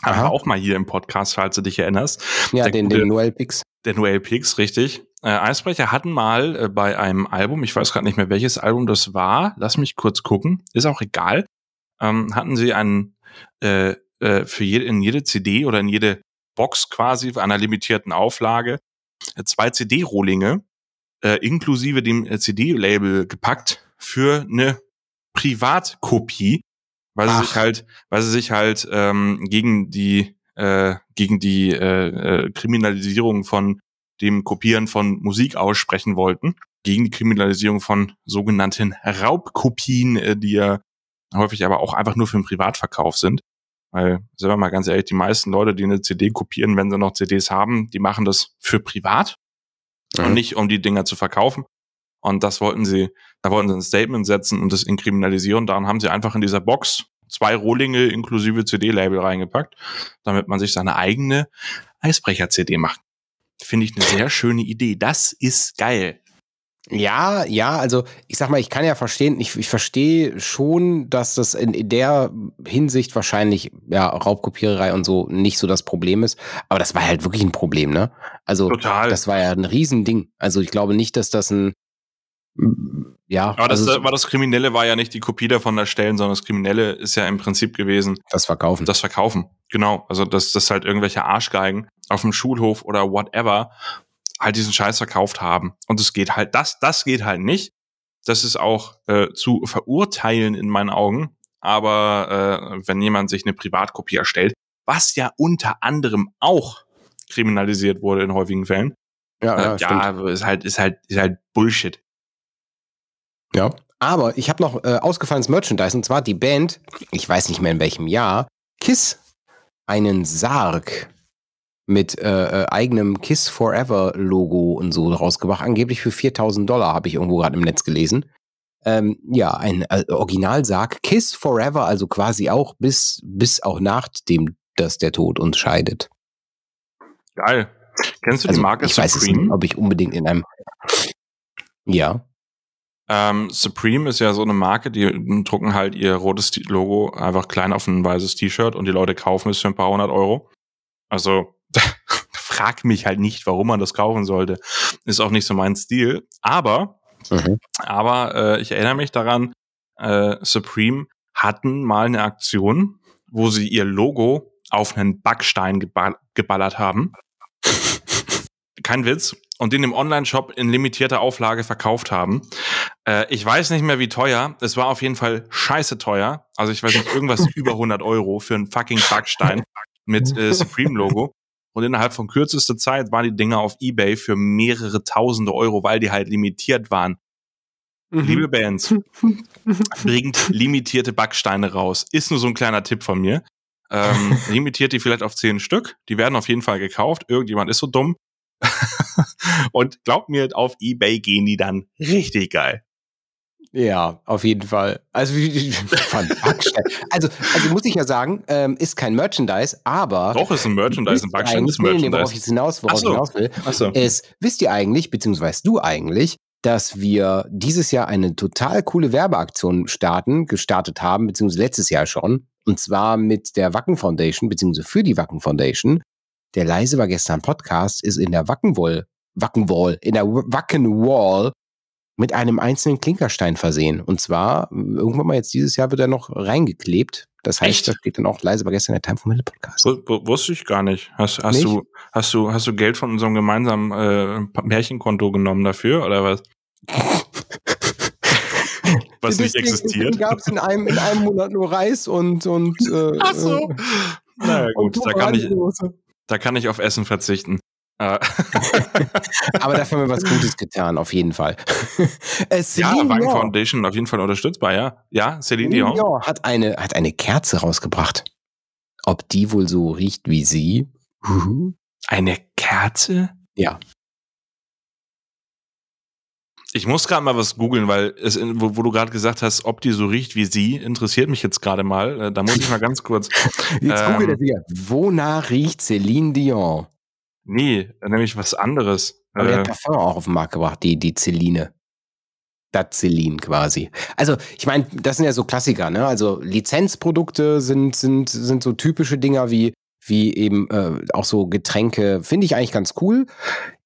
Aha. auch mal hier im Podcast, falls du dich erinnerst. Ja, Der den, gute- den Noel Pix. Der Noel Pix, richtig. Äh, Eisbrecher hatten mal äh, bei einem Album, ich weiß gerade nicht mehr, welches Album das war, lass mich kurz gucken, ist auch egal, ähm, hatten sie einen äh, äh, für jede, in jede CD oder in jede Box quasi einer limitierten Auflage äh, zwei CD-Rohlinge äh, inklusive dem äh, CD-Label gepackt für eine Privatkopie, weil sie Ach. sich halt, weil sie sich halt ähm, gegen die äh, gegen die äh, äh, Kriminalisierung von dem Kopieren von Musik aussprechen wollten, gegen die Kriminalisierung von sogenannten Raubkopien, äh, die ja häufig aber auch einfach nur für den Privatverkauf sind. Weil, sagen wir mal ganz ehrlich, die meisten Leute, die eine CD kopieren, wenn sie noch CDs haben, die machen das für privat Mhm. und nicht um die Dinger zu verkaufen. Und das wollten sie, da wollten sie ein Statement setzen und das inkriminalisieren. Daran haben sie einfach in dieser Box zwei Rohlinge inklusive CD-Label reingepackt, damit man sich seine eigene Eisbrecher-CD macht. Finde ich eine sehr schöne Idee. Das ist geil. Ja, ja, also ich sag mal, ich kann ja verstehen, ich, ich verstehe schon, dass das in, in der Hinsicht wahrscheinlich, ja, Raubkopiererei und so nicht so das Problem ist. Aber das war halt wirklich ein Problem, ne? Also Total. das war ja ein Riesending. Also ich glaube nicht, dass das ein ja, Aber das, also war das Kriminelle war ja nicht die Kopie davon erstellen, sondern das Kriminelle ist ja im Prinzip gewesen, das Verkaufen. das Verkaufen. Genau. Also, dass das halt irgendwelche Arschgeigen auf dem Schulhof oder whatever halt diesen Scheiß verkauft haben. Und es geht halt, das, das geht halt nicht. Das ist auch äh, zu verurteilen in meinen Augen. Aber äh, wenn jemand sich eine Privatkopie erstellt, was ja unter anderem auch kriminalisiert wurde in häufigen Fällen, ja, äh, ja ist halt, ist halt, ist halt Bullshit. Ja. Aber ich habe noch äh, ausgefallenes Merchandise und zwar die Band, ich weiß nicht mehr in welchem Jahr, Kiss, einen Sarg mit äh, äh, eigenem Kiss Forever Logo und so rausgebracht. Angeblich für 4000 Dollar habe ich irgendwo gerade im Netz gelesen. Ähm, ja, ein äh, Originalsarg Kiss Forever, also quasi auch bis, bis auch nachdem, dass der Tod uns scheidet. Geil. Kennst du Also, die Marke ich weiß es Supreme? nicht, ob ich unbedingt in einem. Ja. Ähm, Supreme ist ja so eine Marke, die drucken halt ihr rotes Logo einfach klein auf ein weißes T-Shirt und die Leute kaufen es für ein paar hundert Euro. Also frag mich halt nicht, warum man das kaufen sollte. Ist auch nicht so mein Stil. Aber, Mhm. aber äh, ich erinnere mich daran, äh, Supreme hatten mal eine Aktion, wo sie ihr Logo auf einen Backstein geball geballert haben. Kein Witz. Und den im Online-Shop in limitierter Auflage verkauft haben. Äh, ich weiß nicht mehr, wie teuer. Es war auf jeden Fall scheiße teuer. Also ich weiß nicht, irgendwas über 100 Euro für einen fucking Backstein mit äh, Supreme-Logo. Und innerhalb von kürzester Zeit waren die Dinger auf Ebay für mehrere tausende Euro, weil die halt limitiert waren. Mhm. Liebe Bands, bringt limitierte Backsteine raus. Ist nur so ein kleiner Tipp von mir. Ähm, limitiert die vielleicht auf zehn Stück. Die werden auf jeden Fall gekauft. Irgendjemand ist so dumm. Und glaubt mir, auf Ebay gehen die dann richtig geil. Ja, auf jeden Fall. Also, also, also muss ich ja sagen, ähm, ist kein Merchandise, aber. Doch, ist ein Merchandise. Ein Backstein ist nee, worauf Merchandise. ich jetzt hinaus, worauf Ach ich so. hinaus will, Achso. ist, wisst ihr eigentlich, beziehungsweise du eigentlich, dass wir dieses Jahr eine total coole Werbeaktion starten, gestartet haben, beziehungsweise letztes Jahr schon, und zwar mit der Wacken Foundation, beziehungsweise für die Wacken Foundation. Der Leise war gestern Podcast, ist in der Wackenwall, Wackenwall, in der Wackenwall mit einem einzelnen Klinkerstein versehen. Und zwar, irgendwann mal jetzt dieses Jahr wird er noch reingeklebt. Das heißt, Echt? da steht dann auch Leise war gestern der Time for Middle Podcast. W wusste ich gar nicht. Hast, hast Nicht? du, hast du, hast du Geld von unserem gemeinsamen äh, Märchenkonto genommen dafür oder was? was nicht existiert? gab es in einem, in einem Monat nur Reis und, und äh, Ach so. äh, Naja, gut, da kann ich, da kann ich auf Essen verzichten. Äh, Aber dafür haben wir was Gutes getan, auf jeden Fall. äh, ja, Dion. Foundation auf jeden Fall unterstützbar, ja. Ja, Celine Dion. Dion hat eine, hat eine Kerze rausgebracht. Ob die wohl so riecht wie sie? Eine Kerze? Ja. Ich muss gerade mal was googeln, weil es, wo, wo du gerade gesagt hast, ob die so riecht wie sie, interessiert mich jetzt gerade mal. Äh, Da muss ich mal ganz kurz. Jetzt Ähm. googelt er wieder. Wonach riecht Celine Dion? Nee, nämlich was anderes. Aber die Äh, hat Parfum auch auf den Markt gebracht, die, die Celine. Das Celine quasi. Also, ich meine, das sind ja so Klassiker, ne? Also Lizenzprodukte sind, sind, sind so typische Dinger wie, wie eben äh, auch so Getränke, finde ich eigentlich ganz cool.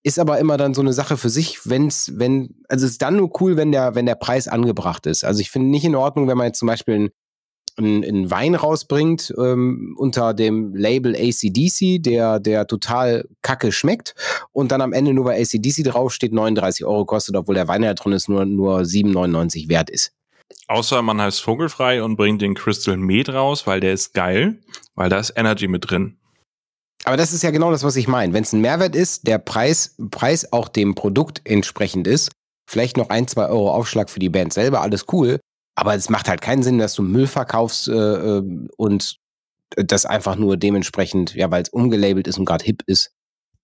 Ist aber immer dann so eine Sache für sich, wenn's, wenn, also es ist dann nur cool, wenn der, wenn der Preis angebracht ist. Also ich finde nicht in Ordnung, wenn man jetzt zum Beispiel einen einen, einen Wein rausbringt ähm, unter dem Label ACDC, der, der total kacke schmeckt und dann am Ende nur weil ACDC draufsteht 39 Euro kostet, obwohl der Wein, der da drin ist, nur, nur 7,99 wert ist. außer man heißt Vogelfrei und bringt den Crystal Med raus, weil der ist geil, weil da ist Energy mit drin. Aber das ist ja genau das, was ich meine. Wenn es ein Mehrwert ist, der Preis, Preis auch dem Produkt entsprechend ist, vielleicht noch ein, zwei Euro Aufschlag für die Band selber, alles cool. Aber es macht halt keinen Sinn, dass du Müll verkaufst äh, äh, und das einfach nur dementsprechend, ja, weil es umgelabelt ist und gerade hip ist.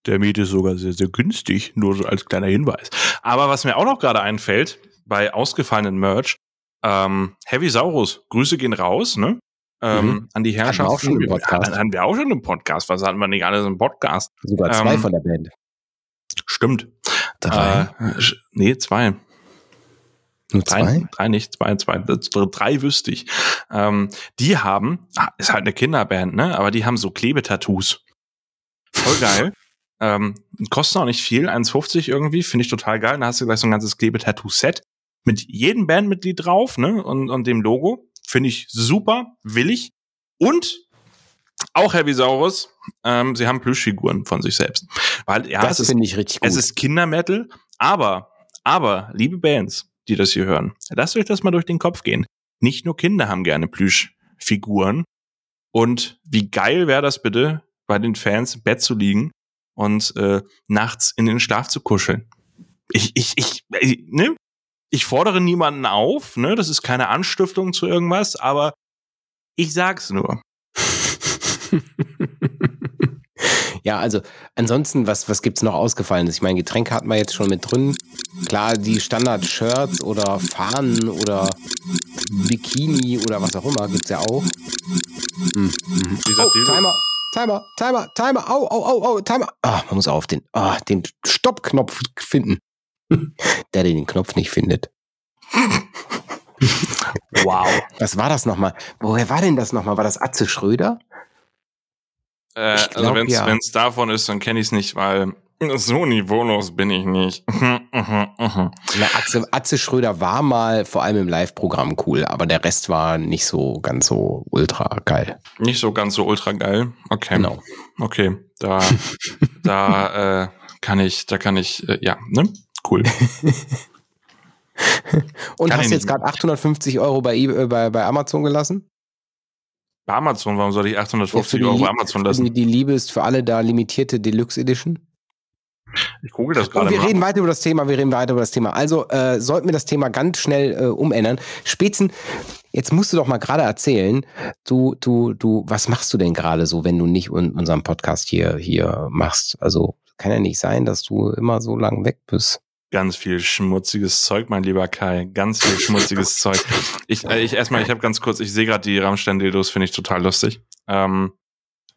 Der Miet ist sogar sehr, sehr günstig, nur so als kleiner Hinweis. Aber was mir auch noch gerade einfällt, bei ausgefallenen Merch, ähm, Heavy Saurus, Grüße gehen raus, ne? Ähm, Mhm. An die Hatten wir Herrschaft. auch schon im Podcast. Hatten wir auch schon im Podcast. Was hatten wir nicht alles im Podcast? Sogar zwei Ähm, von der Band. Stimmt. Drei? Äh, nee, zwei. Nur Drei, zwei? drei nicht, zwei, zwei, drei wüsste ich. Ähm, die haben, ah, ist halt eine Kinderband, ne? Aber die haben so Klebetattoos. Voll geil. ähm, kosten auch nicht viel, 1,50 irgendwie, finde ich total geil. Da hast du gleich so ein ganzes Klebetattoo-Set mit jedem Bandmitglied drauf, ne? Und, und dem Logo. Finde ich super, will ich. Und auch Heavy Saurus, ähm, sie haben Plüschfiguren von sich selbst. Weil, ja, das ist finde ich richtig gut. es ist Kindermetal, aber, aber, liebe Bands, die das hier hören, lasst euch das mal durch den Kopf gehen. Nicht nur Kinder haben gerne Plüschfiguren. Und wie geil wäre das bitte, bei den Fans im Bett zu liegen und äh, nachts in den Schlaf zu kuscheln. Ich, ich, ich, ich, ne? Ich fordere niemanden auf, ne? Das ist keine Anstiftung zu irgendwas, aber ich sag's nur. ja, also ansonsten, was, was gibt's noch ausgefallenes? Ich meine, Getränke hatten wir jetzt schon mit drin. Klar, die Standard-Shirts oder Fahnen oder Bikini oder was auch immer gibt's ja auch. Hm, mhm. Oh, Timer, Timer, Timer, Timer, au, au, au, au, Timer. Ah, man muss auf den, ah, den Stoppknopf finden. Der den Knopf nicht findet. Wow. Was war das nochmal? Woher war denn das nochmal? War das Atze Schröder? Äh, also glaub, wenn es ja. davon ist, dann kenne ich es nicht, weil so niveaulos bin ich nicht. Na, Atze, Atze Schröder war mal vor allem im Live-Programm cool, aber der Rest war nicht so ganz so ultra geil. nicht so ganz so ultra geil. Okay. Genau. Okay. Da, da äh, kann ich, da kann ich, äh, ja, ne? Cool. Und Kann hast jetzt gerade 850 Euro bei, eBay- äh, bei, bei Amazon gelassen? Bei Amazon, warum soll ich Ja, 850 die, Euro Amazon lassen? die Liebe ist für alle da limitierte Deluxe Edition. Ich google das Oh, gerade wir mal. reden weiter über das Thema, wir reden weiter über das Thema. Also äh, sollten wir das Thema ganz schnell äh, umändern. Spätzen, jetzt musst du doch mal gerade erzählen, du, du, du, was machst du denn gerade so, wenn du nicht un unseren Podcast hier, hier machst? Also kann ja nicht sein, dass du immer so lang weg bist. Ganz viel schmutziges Zeug, mein lieber Kai. Ganz viel schmutziges Zeug. Ich, äh, ich erstmal, ich habe ganz kurz, ich sehe gerade die Rammstein-Dildos, finde ich total lustig. Ähm,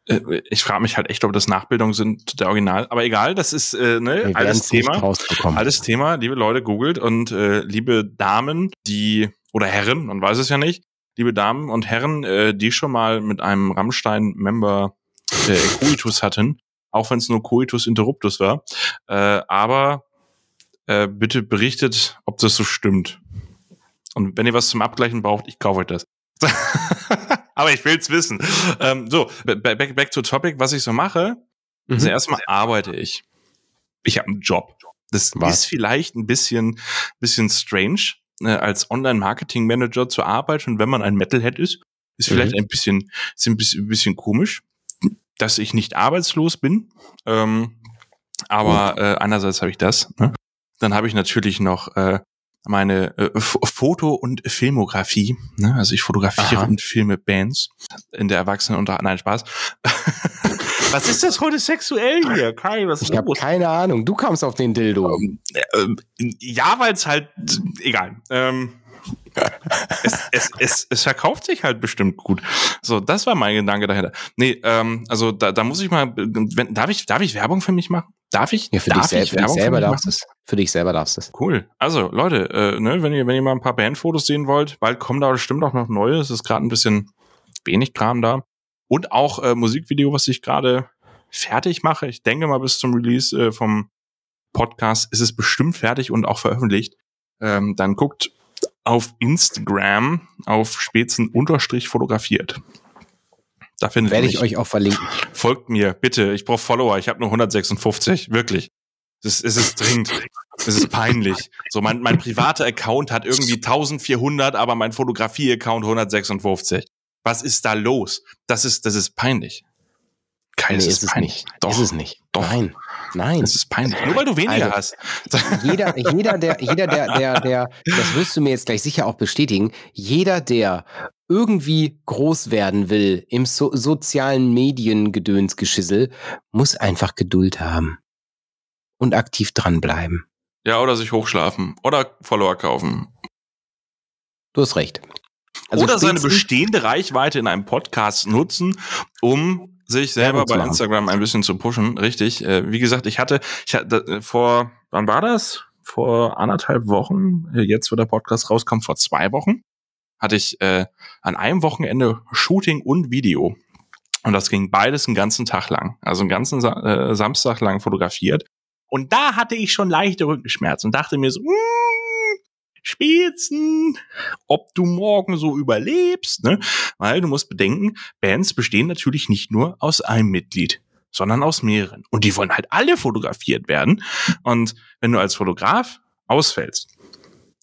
äh, ich frage mich halt echt, ob das Nachbildungen sind der Original. Aber egal, das ist äh, ne, alles Thema. Alles Thema, liebe Leute, googelt und äh, liebe Damen, die, oder Herren, man weiß es ja nicht, liebe Damen und Herren, äh, die schon mal mit einem Rammstein-Member äh, Coitus hatten, auch wenn es nur Coitus Interruptus war, äh, aber äh, bitte berichtet, ob das so stimmt. Und wenn ihr was zum Abgleichen braucht, ich kaufe euch das. aber ich will's wissen. Ähm, so, back, back to topic, was ich so mache. Also Mhm. erstmal arbeite ich. Ich habe einen Job. Das Was? ist vielleicht ein bisschen, bisschen strange, äh, als Online-Marketing-Manager zu arbeiten, wenn man ein Metalhead ist. Ist vielleicht Mhm. ein bisschen, ist ein bisschen, ein bisschen komisch, dass ich nicht arbeitslos bin. Ähm, aber äh, einerseits habe ich das. Ne? Dann habe ich natürlich noch äh, meine äh, Foto- und Filmografie. Ne? Also ich fotografiere Aha. und filme Bands in der Erwachsenen unter Nein Spaß. was ist das heute sexuell hier, Kai? Was ist Ich habe keine Ahnung. Du kamst auf den Dildo. Ähm, ja, weil es halt egal. Ähm, es, es, es, es verkauft sich halt bestimmt gut. So, das war mein Gedanke dahinter. Nee, ähm, also da, da muss ich mal. Wenn, darf ich, darf ich Werbung für mich machen? Darf ich? Ja, für darf dich, sel ich für dich selber darfst du es. Für dich selber darfst du es. Cool. Also, Leute, äh, ne, wenn ihr, wenn ihr mal ein paar Bandfotos sehen wollt, bald kommen da bestimmt auch noch neue. Es ist gerade ein bisschen wenig Kram da. Und auch äh, Musikvideo, was ich gerade fertig mache. Ich denke mal, bis zum Release äh, vom Podcast ist es bestimmt fertig und auch veröffentlicht. Ähm, dann guckt auf Instagram auf Spätzen unterstrich fotografiert. Da findet Werde ich euch auch verlinken. Folgt mir, bitte. Ich brauche Follower. Ich habe nur 156. Wirklich. Es ist, es ist dringend. Es ist peinlich. So, mein, mein privater Account hat irgendwie 1400, aber mein Fotografie-Account 156. Was ist da los? Das ist, das ist peinlich. Kai, nee, es ist es peinlich. nicht. Doch, ist es nicht. doch. Nein. Nein. Es ist peinlich. Nur weil du weniger Also, hast. jeder, jeder, der, jeder, der, der, der, das wirst du mir jetzt gleich sicher auch bestätigen, jeder, der irgendwie groß werden will im so sozialen Mediengedönsgeschissel, muss einfach Geduld haben. Und aktiv dranbleiben. Ja, oder sich hochschlafen. Oder Follower kaufen. Du hast recht. Also oder seine bestehende Reichweite in einem Podcast nutzen, um sich selber bei machen. Instagram ein bisschen zu pushen. Richtig. Äh, wie gesagt, ich hatte, ich hatte vor, wann war das? Vor anderthalb Wochen, äh, jetzt wo der Podcast rauskommt, vor zwei Wochen, hatte ich äh, an einem Wochenende Shooting und Video. Und das ging beides einen ganzen Tag lang. Also einen ganzen Sa äh, Samstag lang fotografiert. Und da hatte ich schon leichte Rückenschmerzen und dachte mir so, mm, Spitzen, ob du morgen so überlebst, ne? Weil du musst bedenken, Bands bestehen natürlich nicht nur aus einem Mitglied, sondern aus mehreren. Und die wollen halt alle fotografiert werden. Und wenn du als Fotograf ausfällst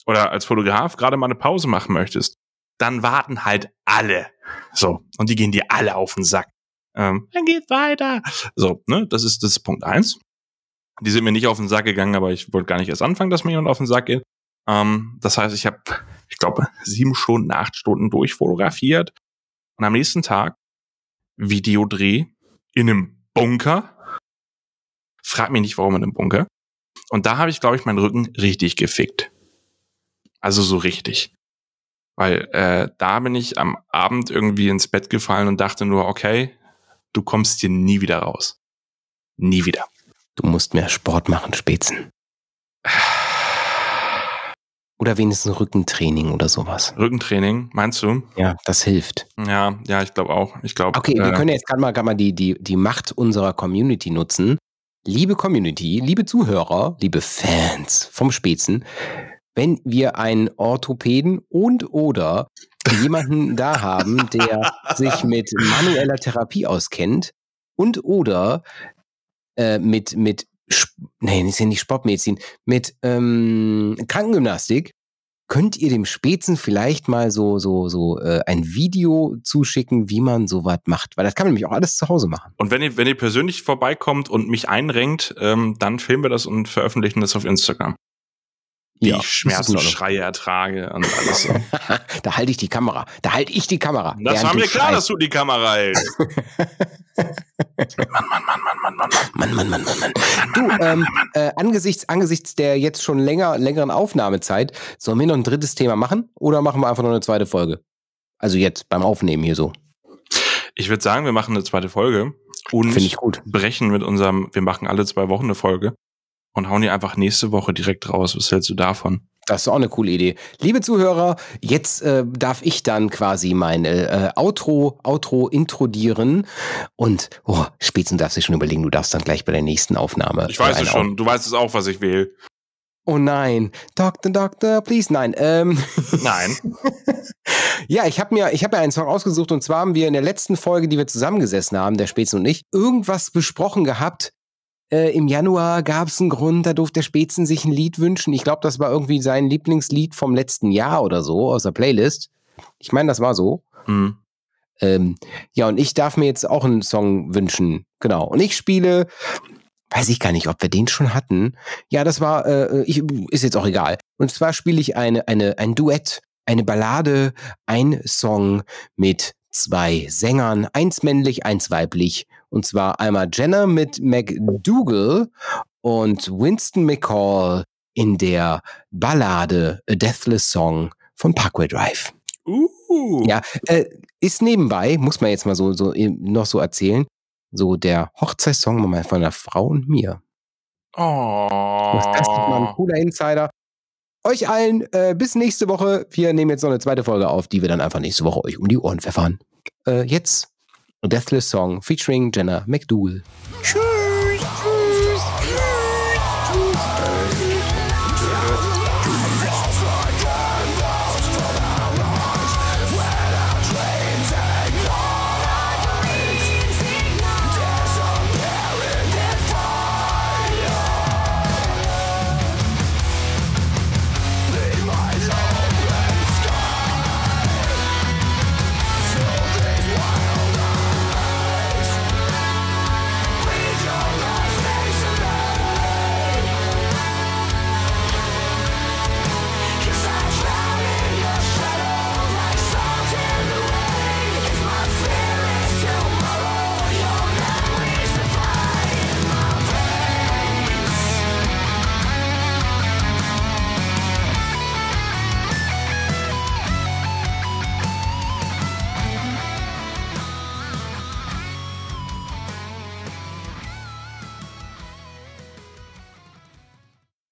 oder als Fotograf gerade mal eine Pause machen möchtest, dann warten halt alle. So. Und die gehen dir alle auf den Sack. Ähm, dann geht's weiter. So, ne? Das ist, das ist Punkt eins. Die sind mir nicht auf den Sack gegangen, aber ich wollte gar nicht erst anfangen, dass mir jemand auf den Sack geht. Ähm, das heißt, ich habe, ich glaube, sieben Stunden, acht Stunden durchfotografiert. Und am nächsten Tag Videodreh in einem Bunker. Frag mich nicht, warum in einem Bunker. Und da habe ich, glaube ich, meinen Rücken richtig gefickt. Also so richtig. Weil äh, da bin ich am Abend irgendwie ins Bett gefallen und dachte nur, okay, du kommst hier nie wieder raus. Nie wieder. Du musst mehr Sport machen, Spätzen. Oder wenigstens Rückentraining oder sowas. Rückentraining, meinst du? Ja, das hilft. Ja, ja, ich glaube auch. Ich glaube. Okay, wir äh, können jetzt gerade mal, grad mal die, die, die Macht unserer Community nutzen. Liebe Community, liebe Zuhörer, liebe Fans vom Spätzen, wenn wir einen Orthopäden und oder jemanden da haben, der sich mit manueller Therapie auskennt und oder äh, mit, mit nee, ist ja nicht Sportmedizin, mit ähm, Krankengymnastik, könnt ihr dem Spätzen vielleicht mal so, so, so äh, ein Video zuschicken, wie man sowas macht? Weil das kann man nämlich auch alles zu Hause machen. Und wenn ihr, wenn ihr persönlich vorbeikommt und mich einrenkt, ähm, dann filmen wir das und veröffentlichen das auf Instagram. Wie Ja, in Ordnung. Schmerzensschreie ertrage und alles so. da halte ich die Kamera. Da halte ich die Kamera. Das war mir klar, dass du die Kamera hältst. Mann, Mann, Mann, Mann, Mann, Mann, Mann. Du, ähm, äh, angesichts, angesichts der jetzt schon länger, längeren Aufnahmezeit, sollen wir noch ein drittes Thema machen oder machen wir einfach noch eine zweite Folge? Also jetzt beim Aufnehmen hier so. Ich würde sagen, wir machen eine zweite Folge und Finde ich gut. brechen mit unserem, wir machen alle zwei Wochen eine Folge und hauen die einfach nächste Woche direkt raus. Was hältst du davon? Das ist auch eine coole Idee. Liebe Zuhörer, jetzt äh, darf ich dann quasi mein äh, Outro, Outro introdieren. Und oh, Spätzen darfst du schon überlegen, du darfst dann gleich bei der nächsten Aufnahme. Ich weiß äh, es schon. Du weißt es auch, was ich will. Oh nein, Doctor, Doctor, please, nein. Ähm, Nein. ja, ich habe mir, ich habe mir einen Song ausgesucht und zwar haben wir in der letzten Folge, die wir zusammengesessen haben, der Spätzen und ich, irgendwas besprochen gehabt. Äh, Im Januar gab es einen Grund, da durfte der Spätzen sich ein Lied wünschen. Ich glaube, das war irgendwie sein Lieblingslied vom letzten Jahr oder so aus der Playlist. Ich meine, das war so. Hm. Ähm, ja, und ich darf mir jetzt auch einen Song wünschen. Genau. Und ich spiele, weiß ich gar nicht, ob wir den schon hatten. Ja, das war, äh, ich, ist jetzt auch egal. Und zwar spiele ich eine, eine, ein Duett, eine Ballade, ein Song mit zwei Sängern, eins männlich, eins weiblich. Und zwar einmal Jenna mit McDougal und Winston McCall in der Ballade A Deathless Song von Parkway Drive. Uh. Ja, äh, ist nebenbei, muss man jetzt mal so, so noch so erzählen, so der Hochzeitssong mal von einer Frau und mir. Oh. Das ist mal ein cooler Insider. Euch allen äh, bis nächste Woche. Wir nehmen jetzt noch eine zweite Folge auf, die wir dann einfach nächste Woche euch um die Ohren pfeffern. Äh, jetzt Deathless Song featuring Jenna McDougal. Tschüss.